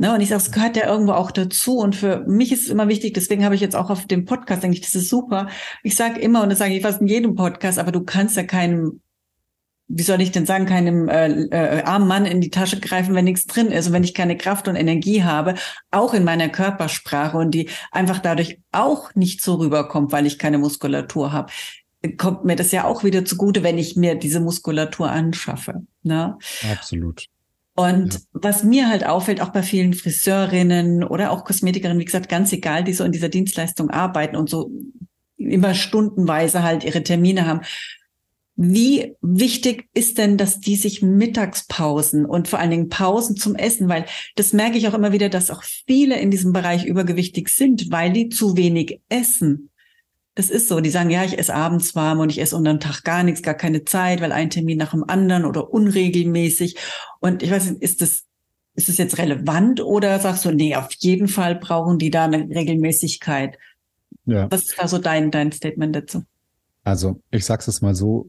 Ne, und ich sage, es gehört ja irgendwo auch dazu. Und für mich ist es immer wichtig, deswegen habe ich jetzt auch auf dem Podcast, denke ich, das ist super. Ich sage immer, und das sage ich fast in jedem Podcast, aber du kannst ja keinem wie soll ich denn sagen, keinem äh, äh, armen Mann in die Tasche greifen, wenn nichts drin ist und wenn ich keine Kraft und Energie habe, auch in meiner Körpersprache und die einfach dadurch auch nicht so rüberkommt, weil ich keine Muskulatur habe, kommt mir das ja auch wieder zugute, wenn ich mir diese Muskulatur anschaffe. Ne? Absolut. Und ja. was mir halt auffällt, auch bei vielen Friseurinnen oder auch Kosmetikerinnen, wie gesagt, ganz egal, die so in dieser Dienstleistung arbeiten und so immer stundenweise halt ihre Termine haben, wie wichtig ist denn, dass die sich Mittagspausen und vor allen Dingen Pausen zum Essen, weil das merke ich auch immer wieder, dass auch viele in diesem Bereich übergewichtig sind, weil die zu wenig essen. Das ist so. Die sagen, ja, ich esse abends warm und ich esse unter dem Tag gar nichts, gar keine Zeit, weil ein Termin nach dem anderen oder unregelmäßig. Und ich weiß nicht, ist das, ist das jetzt relevant oder sagst du, nee, auf jeden Fall brauchen die da eine Regelmäßigkeit? Ja. Was ist da so dein, dein Statement dazu? Also, ich sag's es mal so,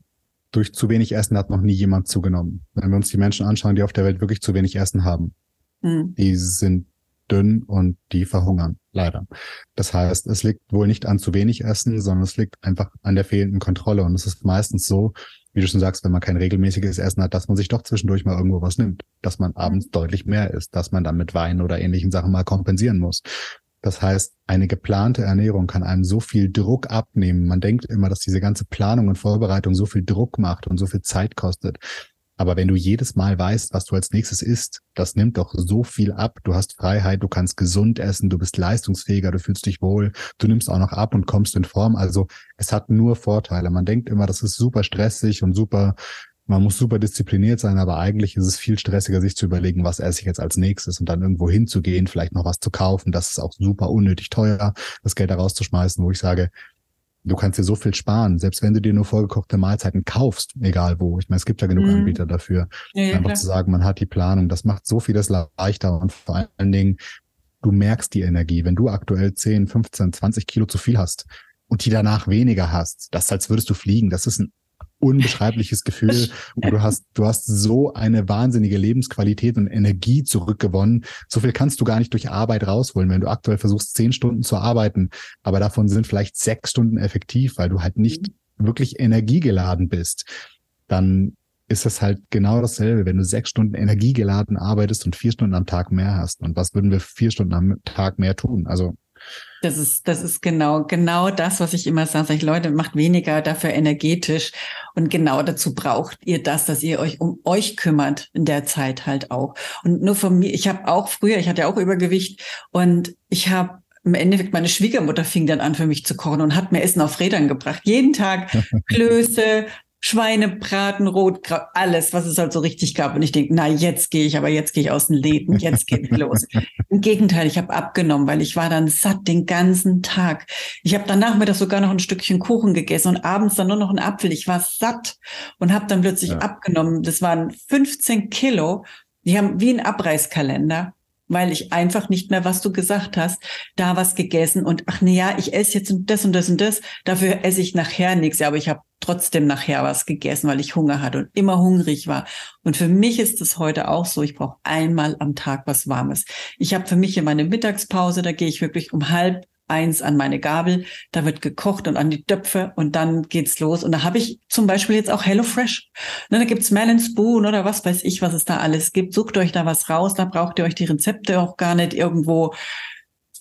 durch zu wenig Essen hat noch nie jemand zugenommen. Wenn wir uns die Menschen anschauen, die auf der Welt wirklich zu wenig Essen haben, mhm. die sind dünn und die verhungern, leider. Das heißt, es liegt wohl nicht an zu wenig Essen, sondern es liegt einfach an der fehlenden Kontrolle. Und es ist meistens so, wie du schon sagst, wenn man kein regelmäßiges Essen hat, dass man sich doch zwischendurch mal irgendwo was nimmt, dass man abends mhm. deutlich mehr isst, dass man dann mit Wein oder ähnlichen Sachen mal kompensieren muss. Das heißt, eine geplante Ernährung kann einem so viel Druck abnehmen. Man denkt immer, dass diese ganze Planung und Vorbereitung so viel Druck macht und so viel Zeit kostet. Aber wenn du jedes Mal weißt, was du als nächstes isst, das nimmt doch so viel ab. Du hast Freiheit, du kannst gesund essen, du bist leistungsfähiger, du fühlst dich wohl, du nimmst auch noch ab und kommst in Form. Also es hat nur Vorteile. Man denkt immer, das ist super stressig und super man muss super diszipliniert sein, aber eigentlich ist es viel stressiger, sich zu überlegen, was esse ich jetzt als nächstes und dann irgendwo hinzugehen, vielleicht noch was zu kaufen. Das ist auch super unnötig teuer, das Geld da rauszuschmeißen, wo ich sage, du kannst dir so viel sparen, selbst wenn du dir nur vorgekochte Mahlzeiten kaufst, egal wo. Ich meine, es gibt ja genug mhm. Anbieter dafür. Ja, ja, Einfach klar. zu sagen, man hat die Planung, das macht so vieles leichter und vor allen Dingen, du merkst die Energie. Wenn du aktuell 10, 15, 20 Kilo zu viel hast und die danach weniger hast, das als würdest du fliegen. Das ist ein unbeschreibliches Gefühl, *laughs* wo du hast, du hast so eine wahnsinnige Lebensqualität und Energie zurückgewonnen. So viel kannst du gar nicht durch Arbeit rausholen, wenn du aktuell versuchst, zehn Stunden zu arbeiten, aber davon sind vielleicht sechs Stunden effektiv, weil du halt nicht mhm. wirklich energiegeladen bist. Dann ist es halt genau dasselbe, wenn du sechs Stunden energiegeladen arbeitest und vier Stunden am Tag mehr hast. Und was würden wir vier Stunden am Tag mehr tun? Also das ist, das ist genau, genau das, was ich immer sage. Sag ich, Leute, macht weniger dafür energetisch. Und genau dazu braucht ihr das, dass ihr euch um euch kümmert in der Zeit halt auch. Und nur von mir, ich habe auch früher, ich hatte auch Übergewicht und ich habe im Endeffekt meine Schwiegermutter fing dann an für mich zu kochen und hat mir Essen auf Rädern gebracht. Jeden Tag *laughs* Klöße, Schweinebraten, Rotkraut, alles, was es halt so richtig gab. Und ich denke, na, jetzt gehe ich, aber jetzt gehe ich aus den Läden, jetzt geht los. *laughs* Im Gegenteil, ich habe abgenommen, weil ich war dann satt den ganzen Tag. Ich habe danach mir das sogar noch ein Stückchen Kuchen gegessen und abends dann nur noch einen Apfel. Ich war satt und habe dann plötzlich ja. abgenommen. Das waren 15 Kilo. Die haben wie ein Abreißkalender weil ich einfach nicht mehr, was du gesagt hast, da was gegessen und ach nee, ja, ich esse jetzt das und das und das, dafür esse ich nachher nichts, ja, aber ich habe trotzdem nachher was gegessen, weil ich Hunger hatte und immer hungrig war. Und für mich ist es heute auch so, ich brauche einmal am Tag was Warmes. Ich habe für mich hier meine Mittagspause, da gehe ich wirklich um halb eins an meine Gabel, da wird gekocht und an die Töpfe und dann geht's los. Und da habe ich zum Beispiel jetzt auch Hello Fresh. Ne, da gibt's Melon Spoon oder was weiß ich, was es da alles gibt. Sucht euch da was raus, da braucht ihr euch die Rezepte auch gar nicht irgendwo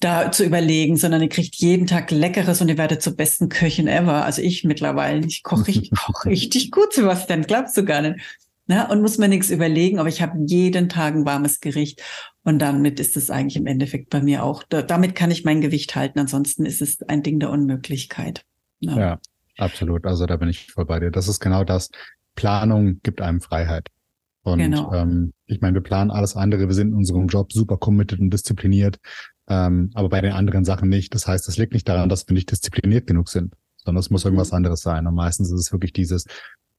da zu überlegen, sondern ihr kriegt jeden Tag Leckeres und ihr werdet zur besten Köchin ever. Also ich mittlerweile. Ich koche richtig, *laughs* koche richtig gut, Sebastian, glaubst du gar nicht. Ne? Und muss mir nichts überlegen, aber ich habe jeden Tag ein warmes Gericht. Und damit ist es eigentlich im Endeffekt bei mir auch. Da, damit kann ich mein Gewicht halten. Ansonsten ist es ein Ding der Unmöglichkeit. Ja. ja, absolut. Also da bin ich voll bei dir. Das ist genau das. Planung gibt einem Freiheit. Und genau. ähm, ich meine, wir planen alles andere. Wir sind in unserem Job super committed und diszipliniert, ähm, aber bei den anderen Sachen nicht. Das heißt, es liegt nicht daran, dass wir nicht diszipliniert genug sind, sondern es muss irgendwas mhm. anderes sein. Und meistens ist es wirklich dieses,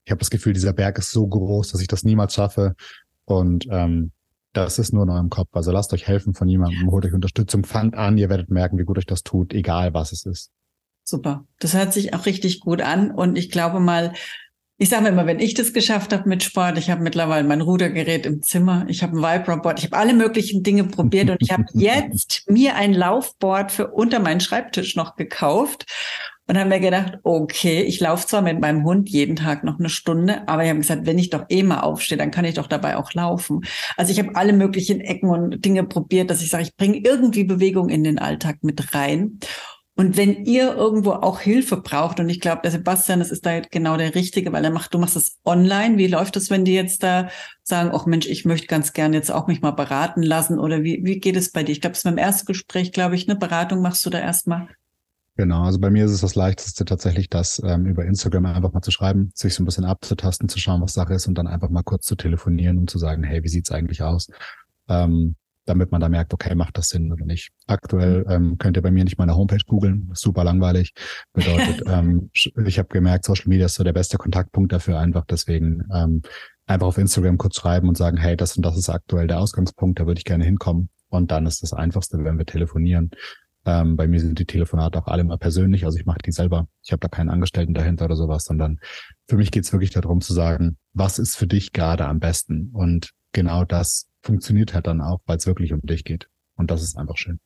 ich habe das Gefühl, dieser Berg ist so groß, dass ich das niemals schaffe. Und ähm, das ist nur in eurem Kopf. Also lasst euch helfen von jemandem, holt euch Unterstützung, fangt an, ihr werdet merken, wie gut euch das tut, egal was es ist. Super. Das hört sich auch richtig gut an. Und ich glaube mal, ich sage immer, wenn ich das geschafft habe mit Sport, ich habe mittlerweile mein Rudergerät im Zimmer, ich habe ein Vibreboard, ich habe alle möglichen Dinge probiert und ich habe *laughs* jetzt mir ein Laufboard für unter meinen Schreibtisch noch gekauft und haben mir gedacht, okay, ich laufe zwar mit meinem Hund jeden Tag noch eine Stunde, aber ich habe gesagt, wenn ich doch eh mal aufstehe, dann kann ich doch dabei auch laufen. Also ich habe alle möglichen Ecken und Dinge probiert, dass ich sage, ich bringe irgendwie Bewegung in den Alltag mit rein. Und wenn ihr irgendwo auch Hilfe braucht, und ich glaube, der Sebastian, das ist da genau der Richtige, weil er macht, du machst das online. Wie läuft das, wenn die jetzt da sagen, ach Mensch, ich möchte ganz gerne jetzt auch mich mal beraten lassen? Oder wie, wie geht es bei dir? Ich glaube, es ist beim Erstgespräch, glaube ich, eine Beratung machst du da erstmal. Genau, also bei mir ist es das Leichteste tatsächlich, das ähm, über Instagram einfach mal zu schreiben, sich so ein bisschen abzutasten, zu schauen, was Sache ist und dann einfach mal kurz zu telefonieren und zu sagen, hey, wie sieht's eigentlich aus? Ähm, damit man da merkt, okay, macht das Sinn oder nicht. Aktuell mhm. ähm, könnt ihr bei mir nicht meine Homepage googeln, super langweilig. Bedeutet, *laughs* ähm, ich habe gemerkt, Social Media ist so der beste Kontaktpunkt dafür einfach. Deswegen ähm, einfach auf Instagram kurz schreiben und sagen, hey, das und das ist aktuell der Ausgangspunkt, da würde ich gerne hinkommen. Und dann ist das Einfachste, wenn wir telefonieren. Ähm, bei mir sind die Telefonate auch alle immer persönlich, also ich mache die selber. Ich habe da keinen Angestellten dahinter oder sowas, sondern für mich geht es wirklich darum zu sagen, was ist für dich gerade am besten? Und genau das funktioniert halt dann auch, weil es wirklich um dich geht. Und das ist einfach schön.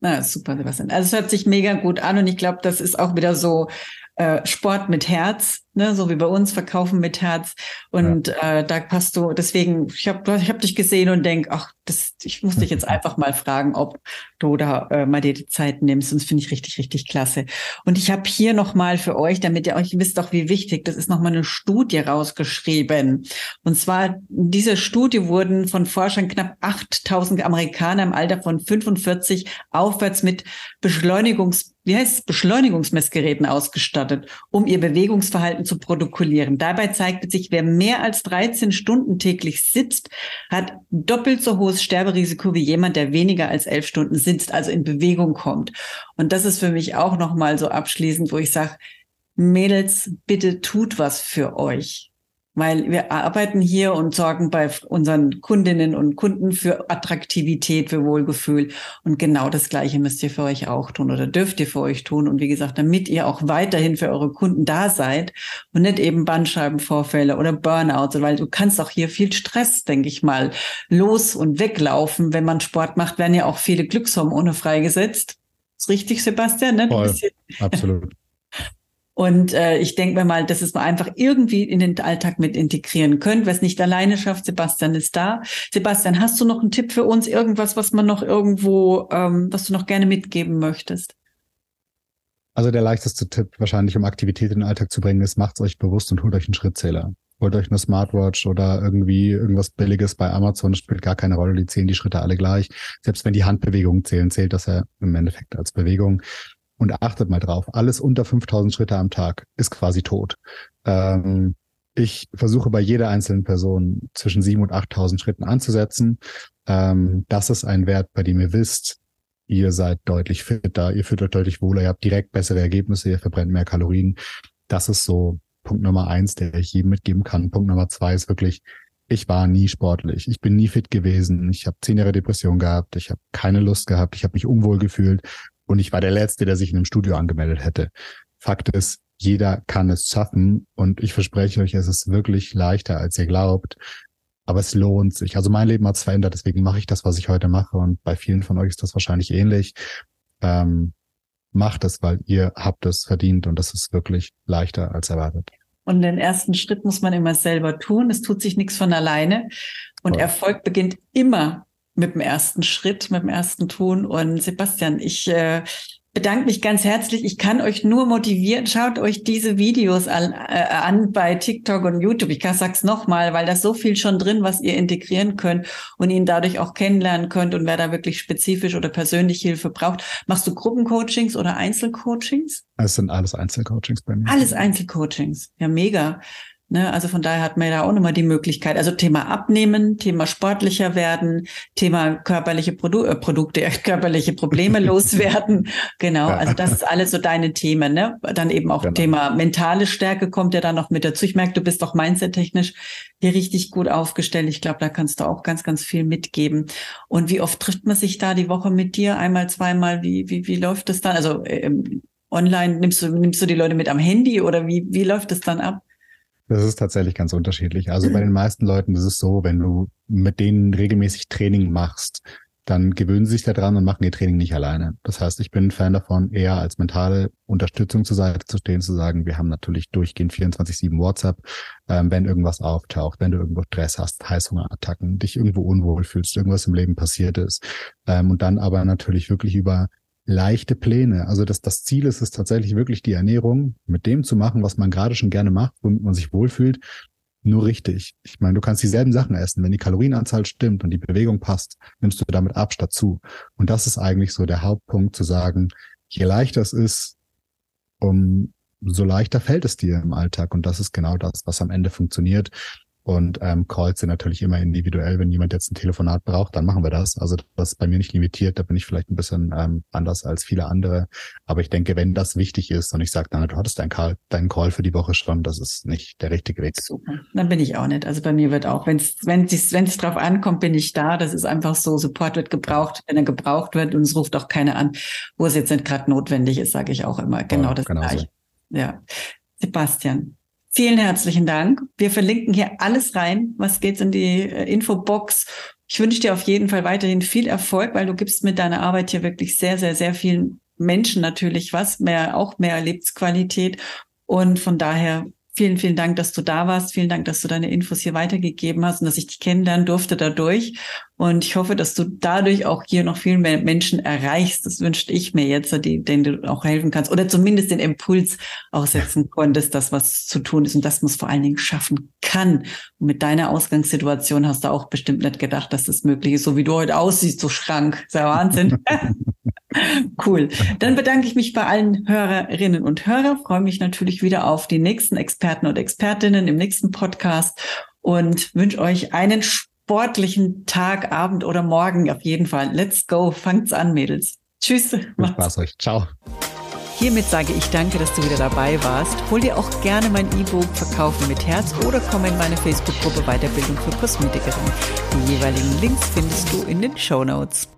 Na, super, Sebastian. Also es hört sich mega gut an und ich glaube, das ist auch wieder so äh, Sport mit Herz, ne, so wie bei uns verkaufen mit Herz. Und ja. äh, da passt du, deswegen, ich habe ich hab dich gesehen und denk, ach, das, ich muss dich jetzt *laughs* einfach mal fragen, ob du da äh, mal dir die Zeit nimmst. Und das finde ich richtig, richtig klasse. Und ich habe hier nochmal für euch, damit ihr euch wisst auch, wie wichtig, das ist nochmal eine Studie rausgeschrieben. Und zwar, diese Studie wurden von Forschern knapp 8000 Amerikaner im Alter von 45 aufwärts mit Beschleunigungs wie heißt es, Beschleunigungsmessgeräten ausgestattet, um ihr Bewegungsverhalten zu protokollieren. Dabei zeigte sich, wer mehr als 13 Stunden täglich sitzt, hat doppelt so hohes Sterberisiko wie jemand, der weniger als elf Stunden sitzt, also in Bewegung kommt. Und das ist für mich auch nochmal so abschließend, wo ich sage, Mädels, bitte tut was für euch weil wir arbeiten hier und sorgen bei unseren Kundinnen und Kunden für Attraktivität, für Wohlgefühl. Und genau das Gleiche müsst ihr für euch auch tun oder dürft ihr für euch tun. Und wie gesagt, damit ihr auch weiterhin für eure Kunden da seid und nicht eben Bandscheibenvorfälle oder Burnouts, weil du kannst auch hier viel Stress, denke ich mal, los und weglaufen. Wenn man Sport macht, werden ja auch viele Glückshormone freigesetzt. Ist richtig, Sebastian? Ne? Voll, absolut. Und äh, ich denke mir mal, dass es man einfach irgendwie in den Alltag mit integrieren könnt. Wer es nicht alleine schafft, Sebastian ist da. Sebastian, hast du noch einen Tipp für uns? Irgendwas, was man noch irgendwo, ähm, was du noch gerne mitgeben möchtest? Also der leichteste Tipp wahrscheinlich, um Aktivität in den Alltag zu bringen, ist, macht euch bewusst und holt euch einen Schrittzähler. Holt euch eine Smartwatch oder irgendwie irgendwas Billiges bei Amazon, das spielt gar keine Rolle, die zählen die Schritte alle gleich. Selbst wenn die Handbewegungen zählen, zählt das ja im Endeffekt als Bewegung. Und achtet mal drauf, alles unter 5000 Schritte am Tag ist quasi tot. Ähm, ich versuche bei jeder einzelnen Person zwischen 7.000 und 8.000 Schritten anzusetzen. Ähm, das ist ein Wert, bei dem ihr wisst, ihr seid deutlich fitter, ihr fühlt euch deutlich wohler, ihr habt direkt bessere Ergebnisse, ihr verbrennt mehr Kalorien. Das ist so Punkt Nummer eins, der ich jedem mitgeben kann. Punkt Nummer zwei ist wirklich, ich war nie sportlich. Ich bin nie fit gewesen. Ich habe zehn Jahre Depression gehabt. Ich habe keine Lust gehabt. Ich habe mich unwohl gefühlt. Und ich war der Letzte, der sich in einem Studio angemeldet hätte. Fakt ist, jeder kann es schaffen. Und ich verspreche euch, es ist wirklich leichter, als ihr glaubt. Aber es lohnt sich. Also mein Leben hat es verändert, deswegen mache ich das, was ich heute mache. Und bei vielen von euch ist das wahrscheinlich ähnlich. Ähm, macht es, weil ihr habt es verdient und das ist wirklich leichter als erwartet. Und den ersten Schritt muss man immer selber tun. Es tut sich nichts von alleine. Und. Erfolg beginnt immer mit dem ersten Schritt, mit dem ersten Tun. Und Sebastian, ich äh, bedanke mich ganz herzlich. Ich kann euch nur motivieren. Schaut euch diese Videos an, äh, an bei TikTok und YouTube. Ich sag's nochmal, weil da so viel schon drin, was ihr integrieren könnt und ihn dadurch auch kennenlernen könnt. Und wer da wirklich spezifisch oder persönlich Hilfe braucht, machst du Gruppencoachings oder Einzelcoachings? Es sind alles Einzelcoachings bei mir. Alles Einzelcoachings. Ja, mega. Ne? Also von daher hat man ja auch nochmal die Möglichkeit. Also Thema Abnehmen, Thema sportlicher werden, Thema körperliche Produ äh, Produkte, *laughs* körperliche Probleme *laughs* loswerden. Genau, also das ist alles so deine Themen. Ne? Dann eben auch genau. Thema mentale Stärke kommt ja dann noch mit dazu. Ich merke, du bist auch mindset-technisch hier richtig gut aufgestellt. Ich glaube, da kannst du auch ganz, ganz viel mitgeben. Und wie oft trifft man sich da die Woche mit dir? Einmal, zweimal? Wie, wie, wie läuft das dann? Also ähm, online nimmst du, nimmst du die Leute mit am Handy oder wie, wie läuft das dann ab? Das ist tatsächlich ganz unterschiedlich. Also bei den *laughs* meisten Leuten ist es so, wenn du mit denen regelmäßig Training machst, dann gewöhnen sie sich daran und machen ihr Training nicht alleine. Das heißt, ich bin ein Fan davon, eher als mentale Unterstützung zur Seite zu stehen, zu sagen, wir haben natürlich durchgehend 24-7 WhatsApp, ähm, wenn irgendwas auftaucht, wenn du irgendwo Stress hast, Heißhungerattacken, dich irgendwo unwohl fühlst, irgendwas im Leben passiert ist. Ähm, und dann aber natürlich wirklich über leichte Pläne. Also das, das Ziel ist es tatsächlich wirklich die Ernährung mit dem zu machen, was man gerade schon gerne macht, womit man sich wohlfühlt, nur richtig. Ich meine, du kannst dieselben Sachen essen. Wenn die Kalorienanzahl stimmt und die Bewegung passt, nimmst du damit Abstand zu. Und das ist eigentlich so der Hauptpunkt zu sagen, je leichter es ist, um so leichter fällt es dir im Alltag. Und das ist genau das, was am Ende funktioniert. Und ähm, Calls sind natürlich immer individuell. Wenn jemand jetzt ein Telefonat braucht, dann machen wir das. Also das ist bei mir nicht limitiert. Da bin ich vielleicht ein bisschen ähm, anders als viele andere. Aber ich denke, wenn das wichtig ist und ich sage, dann, du hattest deinen Call, deinen Call für die Woche schon, das ist nicht der richtige Weg. Super. Dann bin ich auch nicht. Also bei mir wird auch, wenn es wenn es drauf ankommt, bin ich da. Das ist einfach so. Support wird gebraucht, wenn er gebraucht wird und es ruft auch keiner an, wo es jetzt nicht gerade notwendig ist, sage ich auch immer. Genau ja, das genau gleiche. So. Ja. Sebastian, Vielen herzlichen Dank. Wir verlinken hier alles rein, was geht in die äh, Infobox. Ich wünsche dir auf jeden Fall weiterhin viel Erfolg, weil du gibst mit deiner Arbeit hier wirklich sehr, sehr, sehr vielen Menschen natürlich was, mehr, auch mehr Lebensqualität. Und von daher Vielen, vielen Dank, dass du da warst. Vielen Dank, dass du deine Infos hier weitergegeben hast und dass ich dich kennenlernen durfte dadurch. Und ich hoffe, dass du dadurch auch hier noch viel mehr Menschen erreichst. Das wünschte ich mir jetzt, denen du auch helfen kannst oder zumindest den Impuls aussetzen konntest, das was zu tun ist und das muss vor allen Dingen schaffen kann. Und mit deiner Ausgangssituation hast du auch bestimmt nicht gedacht, dass das möglich ist, so wie du heute aussiehst, so schrank. Ist ja Wahnsinn. *laughs* Cool. Dann bedanke ich mich bei allen Hörerinnen und Hörern, freue mich natürlich wieder auf die nächsten Experten und Expertinnen im nächsten Podcast und wünsche euch einen sportlichen Tag, Abend oder Morgen auf jeden Fall. Let's go, fangt's an, Mädels. Tschüss. Viel Spaß euch. Ciao. Hiermit sage ich danke, dass du wieder dabei warst. Hol dir auch gerne mein E-Book Verkaufen mit Herz oder komm in meine Facebook-Gruppe Weiterbildung für Kosmetikerin. Die jeweiligen Links findest du in den Show Notes.